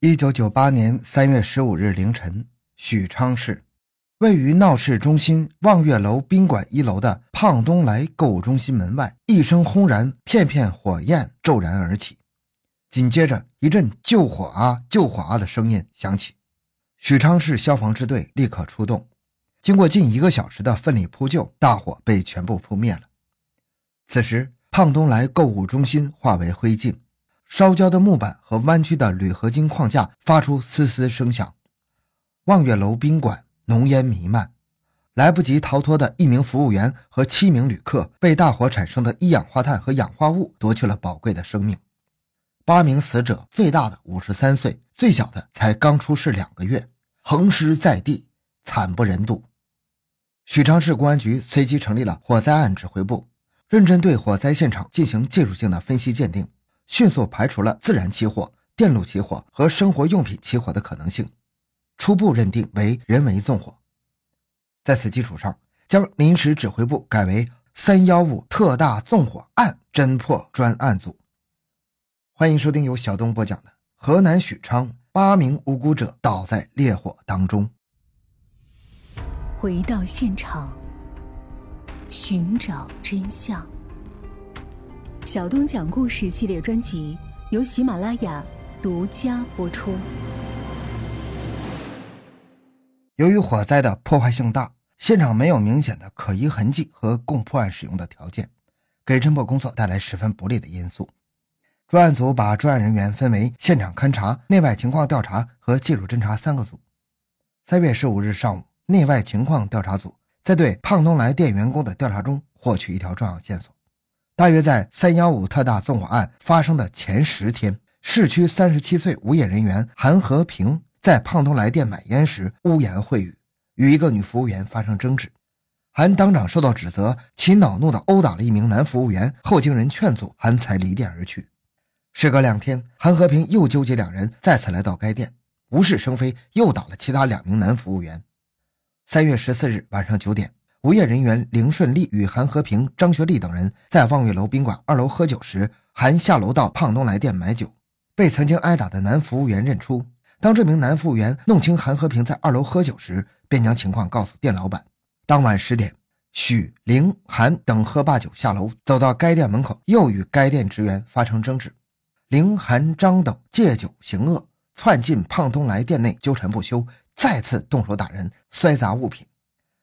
一九九八年三月十五日凌晨，许昌市位于闹市中心望月楼宾馆一楼的胖东来购物中心门外，一声轰然，片片火焰骤然而起。紧接着，一阵“救火啊，救火啊”的声音响起。许昌市消防支队立刻出动，经过近一个小时的奋力扑救，大火被全部扑灭了。此时，胖东来购物中心化为灰烬。烧焦的木板和弯曲的铝合金框架发出嘶嘶声响，望月楼宾馆浓烟弥漫，来不及逃脱的一名服务员和七名旅客被大火产生的一氧化碳和氧化物夺去了宝贵的生命。八名死者，最大的五十三岁，最小的才刚出世两个月，横尸在地，惨不忍睹。许昌市公安局随即成立了火灾案指挥部，认真对火灾现场进行技术性的分析鉴定。迅速排除了自然起火、电路起火和生活用品起火的可能性，初步认定为人为纵火。在此基础上，将临时指挥部改为“三幺五特大纵火案侦破专案组”。欢迎收听由小东播讲的《河南许昌八名无辜者倒在烈火当中》。回到现场，寻找真相。小东讲故事系列专辑由喜马拉雅独家播出。由于火灾的破坏性大，现场没有明显的可疑痕迹和供破案使用的条件，给侦破工作带来十分不利的因素。专案组把专案人员分为现场勘查、内外情况调查和技术侦查三个组。三月十五日上午，内外情况调查组在对胖东来店员工的调查中获取一条重要线索。大约在三幺五特大纵火案发生的前十天，市区三十七岁无业人员韩和平在胖东来店买烟时污言秽语，与一个女服务员发生争执。韩当场受到指责，其恼怒地殴打了一名男服务员，后经人劝阻，韩才离店而去。时隔两天，韩和平又纠集两人再次来到该店，无事生非，又打了其他两名男服务员。三月十四日晚上九点。无业人员凌顺利与韩和平、张学利等人在望月楼宾馆二楼喝酒时，韩下楼到胖东来店买酒，被曾经挨打的男服务员认出。当这名男服务员弄清韩和平在二楼喝酒时，便将情况告诉店老板。当晚十点，许、凌、韩等喝罢酒下楼，走到该店门口，又与该店职员发生争执。凌、韩、张等借酒行恶，窜进胖东来店内纠缠不休，再次动手打人，摔砸物品。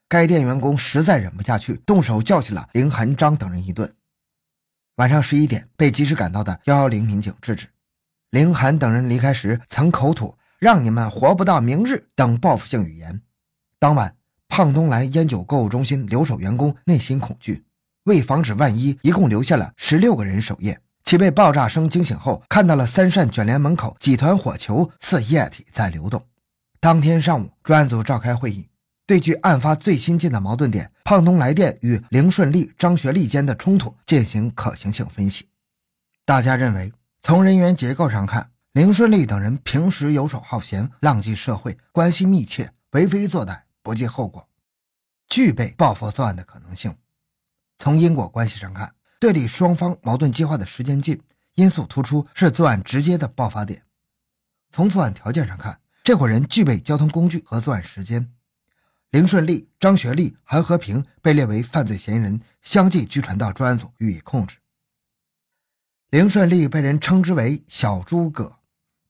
该店员工实在忍不下去，动手教训了林寒章等人一顿。晚上十一点，被及时赶到的幺幺零民警制止。林寒等人离开时曾口吐“让你们活不到明日”等报复性语言。当晚，胖东来烟酒购物中心留守员工内心恐惧，为防止万一，一共留下了十六个人守夜。其被爆炸声惊醒后，看到了三扇卷帘门口几团火球似液体在流动。当天上午，专案组召开会议。对距案发最新近的矛盾点胖东来店与凌顺利、张学利间的冲突进行可行性分析。大家认为，从人员结构上看，凌顺利等人平时游手好闲、浪迹社会，关系密切，为非作歹，不计后果，具备报复作案的可能性。从因果关系上看，对立双方矛盾激化的时间近，因素突出，是作案直接的爆发点。从作案条件上看，这伙人具备交通工具和作案时间。林顺利、张学利、韩和平被列为犯罪嫌疑人，相继拘传到专案组予以控制。林顺利被人称之为“小诸葛”，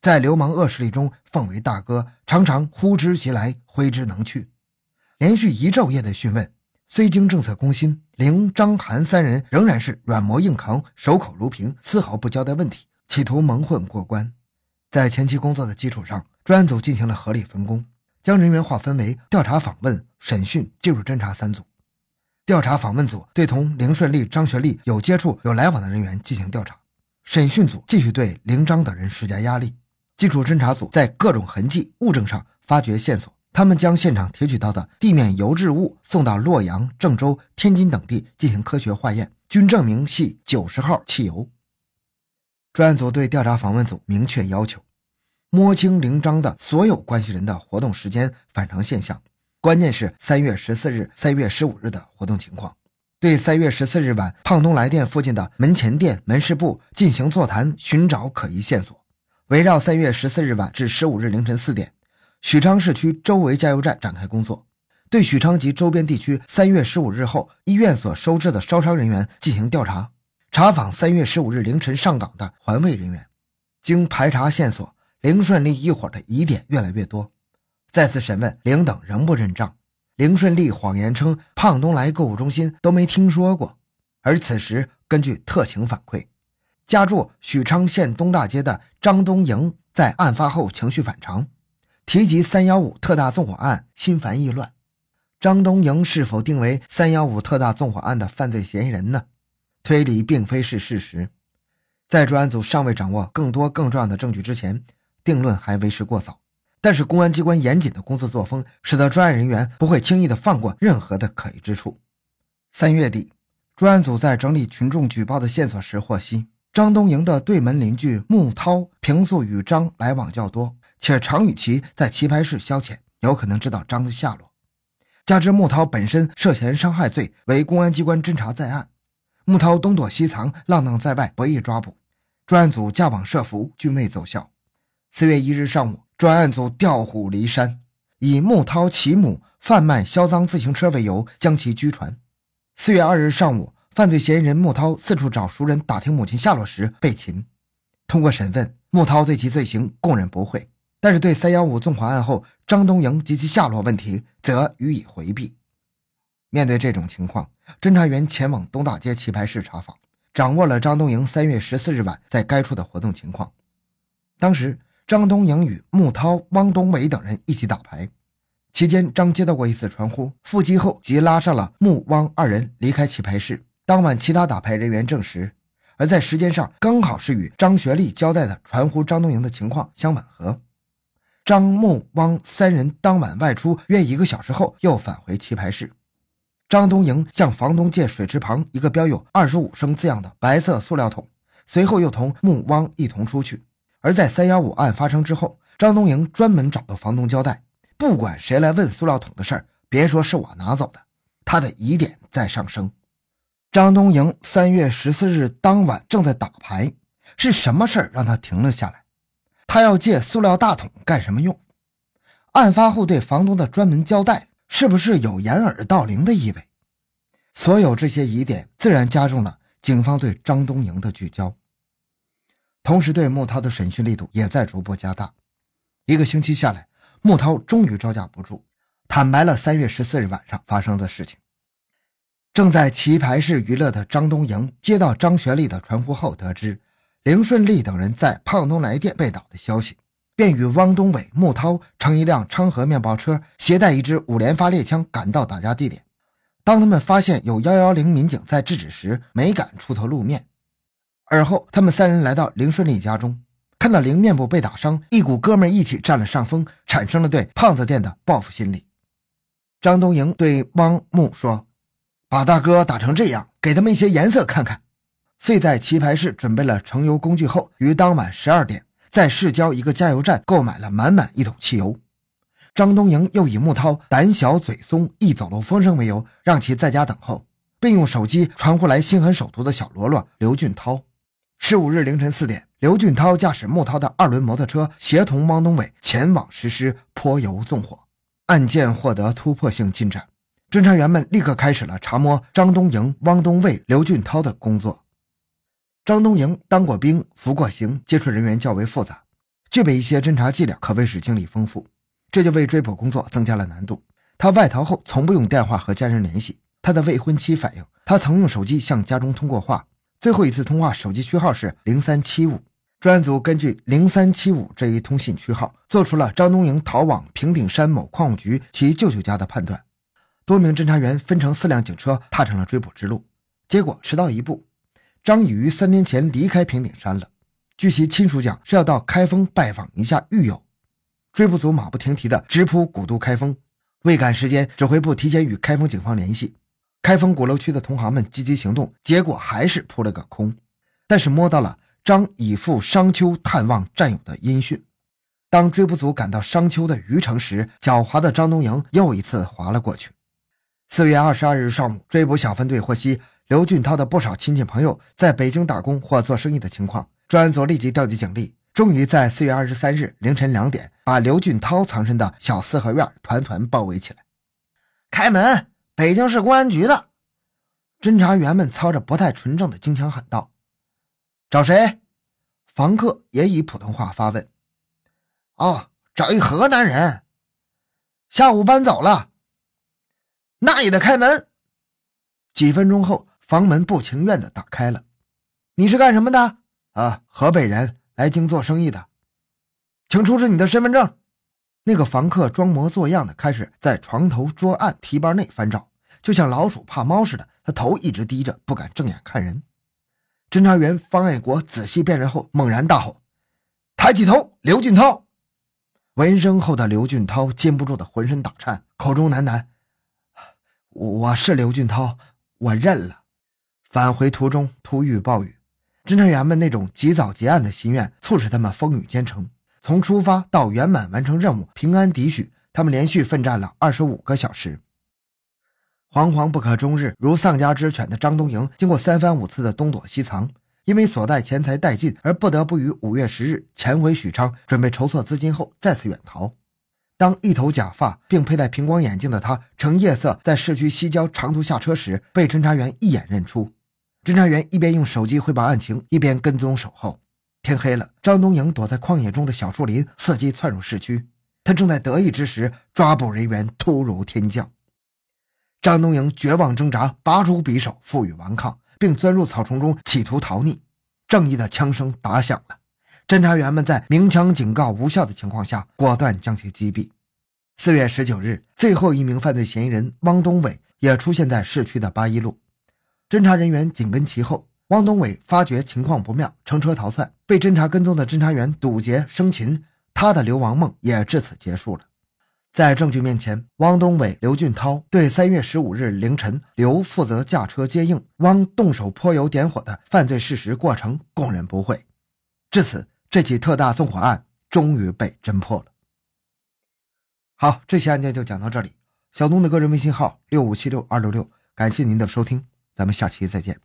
在流氓恶势力中奉为大哥，常常呼之即来，挥之能去。连续一昼夜的讯问，虽经政策攻心，林、张、韩三人仍然是软磨硬扛，守口如瓶，丝毫不交代问题，企图蒙混过关。在前期工作的基础上，专案组进行了合理分工。将人员划分为调查、访问、审讯、技术侦查三组。调查访问组对同凌顺利、张学利有接触、有来往的人员进行调查；审讯组继续对凌张等人施加压力。技术侦查组在各种痕迹、物证上发掘线索，他们将现场提取到的地面油质物送到洛阳、郑州、天津等地进行科学化验，均证明系九十号汽油。专案组对调查访问组明确要求。摸清林章的所有关系人的活动时间、反常现象，关键是三月十四日、三月十五日的活动情况。对三月十四日晚胖东来店附近的门前店、门市部进行座谈，寻找可疑线索。围绕三月十四日晚至十五日凌晨四点，许昌市区周围加油站展开工作，对许昌及周边地区三月十五日后医院所收治的烧伤人员进行调查，查访三月十五日凌晨上岗的环卫人员。经排查线索，凌顺利一伙的疑点越来越多。再次审问，凌等仍不认账。凌顺利谎言称胖东来购物中心都没听说过。而此时，根据特情反馈，家住许昌县东大街的张东营在案发后情绪反常，提及三幺五特大纵火案，心烦意乱。张东营是否定为三幺五特大纵火案的犯罪嫌疑人呢？推理并非是事实。在专案组尚未掌握更多更重要的证据之前，定论还为时过早。但是公安机关严谨的工作作风，使得专案人员不会轻易的放过任何的可疑之处。三月底，专案组在整理群众举报的线索时，获悉张东营的对门邻居穆涛平素与张来往较多，且常与其在棋牌室消遣，有可能知道张的下落。加之穆涛本身涉嫌伤害罪，为公安机关侦查在案。穆涛东躲西藏，浪荡在外，不易抓捕。专案组架网设伏，均未奏效。四月一日上午，专案组调虎离山，以穆涛其母贩卖销赃自行车为由，将其拘传。四月二日上午，犯罪嫌疑人穆涛四处找熟人打听母亲下落时被擒。通过审问，穆涛对其罪行供认不讳，但是对三幺五纵火案后张东营及其下落问题则予以回避。面对这种情况，侦查员前往东大街棋牌室查访，掌握了张东营三月十四日晚在该处的活动情况。当时，张东营与穆涛、汪东伟等人一起打牌，期间张接到过一次传呼，腹击后即拉上了穆、汪二人离开棋牌室。当晚，其他打牌人员证实，而在时间上刚好是与张学利交代的传呼张东营的情况相吻合。张、穆、汪三人当晚外出约一个小时后，又返回棋牌室。张东营向房东借水池旁一个标有“二十五升”字样的白色塑料桶，随后又同穆汪一同出去。而在三幺五案发生之后，张东营专门找到房东交代，不管谁来问塑料桶的事儿，别说是我拿走的。他的疑点在上升。张东营三月十四日当晚正在打牌，是什么事儿让他停了下来？他要借塑料大桶干什么用？案发后对房东的专门交代。是不是有掩耳盗铃的意味？所有这些疑点自然加重了警方对张东营的聚焦，同时对穆涛的审讯力度也在逐步加大。一个星期下来，穆涛终于招架不住，坦白了三月十四日晚上发生的事情。正在棋牌室娱乐的张东营接到张学利的传呼后，得知凌顺利等人在胖东来店被打的消息。便与汪东伟、穆涛乘一辆昌河面包车，携带一支五连发猎枪赶到打架地点。当他们发现有幺幺零民警在制止时，没敢出头露面。而后，他们三人来到林顺利家中，看到林面部被打伤，一股哥们义气占了上风，产生了对胖子店的报复心理。张东营对汪木说：“把大哥打成这样，给他们一些颜色看看。”遂在棋牌室准备了盛油工具后，于当晚十二点。在市郊一个加油站购买了满满一桶汽油，张东营又以穆涛胆小嘴松、易走漏风声为由，让其在家等候，并用手机传呼来心狠手毒的小喽啰刘俊涛。十五日凌晨四点，刘俊涛驾驶穆涛的二轮摩托车，协同汪东伟前往实施泼油纵火。案件获得突破性进展，侦查员们立刻开始了查摸张东营、汪东卫、刘俊涛的工作。张东营当过兵，服过刑，接触人员较为复杂，具备一些侦查伎俩，可谓是经历丰富，这就为追捕工作增加了难度。他外逃后，从不用电话和家人联系。他的未婚妻反映，他曾用手机向家中通过话，最后一次通话手机区号是零三七五。专案组根据零三七五这一通信区号，做出了张东营逃往平顶山某矿务局其舅舅家的判断。多名侦查员分成四辆警车，踏上了追捕之路，结果迟到一步。张已于三天前离开平顶山了，据其亲属讲，是要到开封拜访一下狱友。追捕组马不停蹄地直扑古都开封，为赶时间，指挥部提前与开封警方联系。开封鼓楼区的同行们积极行动，结果还是扑了个空。但是摸到了张已赴商丘探望战友的音讯。当追捕组赶到商丘的虞城时，狡猾的张东营又一次滑了过去。四月二十二日上午，追捕小分队获悉。刘俊涛的不少亲戚朋友在北京打工或做生意的情况，专案组立即调集警力，终于在四月二十三日凌晨两点，把刘俊涛藏身的小四合院团团包围起来。开门！北京市公安局的侦查员们操着不太纯正的京腔喊道：“找谁？”房客也以普通话发问：“哦，找一河南人，下午搬走了。那也得开门。”几分钟后，房门不情愿地打开了。“你是干什么的？”“啊，河北人。”来京做生意的，请出示你的身份证。那个房客装模作样的开始在床头、桌案、提包内翻找，就像老鼠怕猫似的。他头一直低着，不敢正眼看人。侦查员方爱国仔细辨认后，猛然大吼：“抬起头，刘俊涛！”闻声后的刘俊涛禁不住的浑身打颤，口中喃喃：“我是刘俊涛，我认了。”返回途中突遇暴雨。侦查员们那种及早结案的心愿，促使他们风雨兼程。从出发到圆满完成任务、平安抵许，他们连续奋战了二十五个小时。惶惶不可终日，如丧家之犬的张东营，经过三番五次的东躲西藏，因为所带钱财殆尽，而不得不于五月十日潜回许昌，准备筹措资金后再次远逃。当一头假发并佩戴平光眼镜的他乘夜色在市区西郊长途下车时，被侦查员一眼认出。侦查员一边用手机汇报案情，一边跟踪守候。天黑了，张东营躲在旷野中的小树林，伺机窜入市区。他正在得意之时，抓捕人员突如天降。张东营绝望挣扎，拔出匕首负隅顽抗，并钻入草丛中企图逃匿。正义的枪声打响了，侦查员们在鸣枪警告无效的情况下，果断将其击毙。四月十九日，最后一名犯罪嫌疑人汪东伟也出现在市区的八一路。侦查人员紧跟其后，汪东伟发觉情况不妙，乘车逃窜，被侦查跟踪的侦查员堵截生擒，他的流亡梦也至此结束了。在证据面前，汪东伟、刘俊涛对三月十五日凌晨刘负责驾车接应，汪动手泼油点火的犯罪事实过程供认不讳。至此，这起特大纵火案终于被侦破了。好，这期案件就讲到这里。小东的个人微信号六五七六二六六，感谢您的收听。咱们下期再见。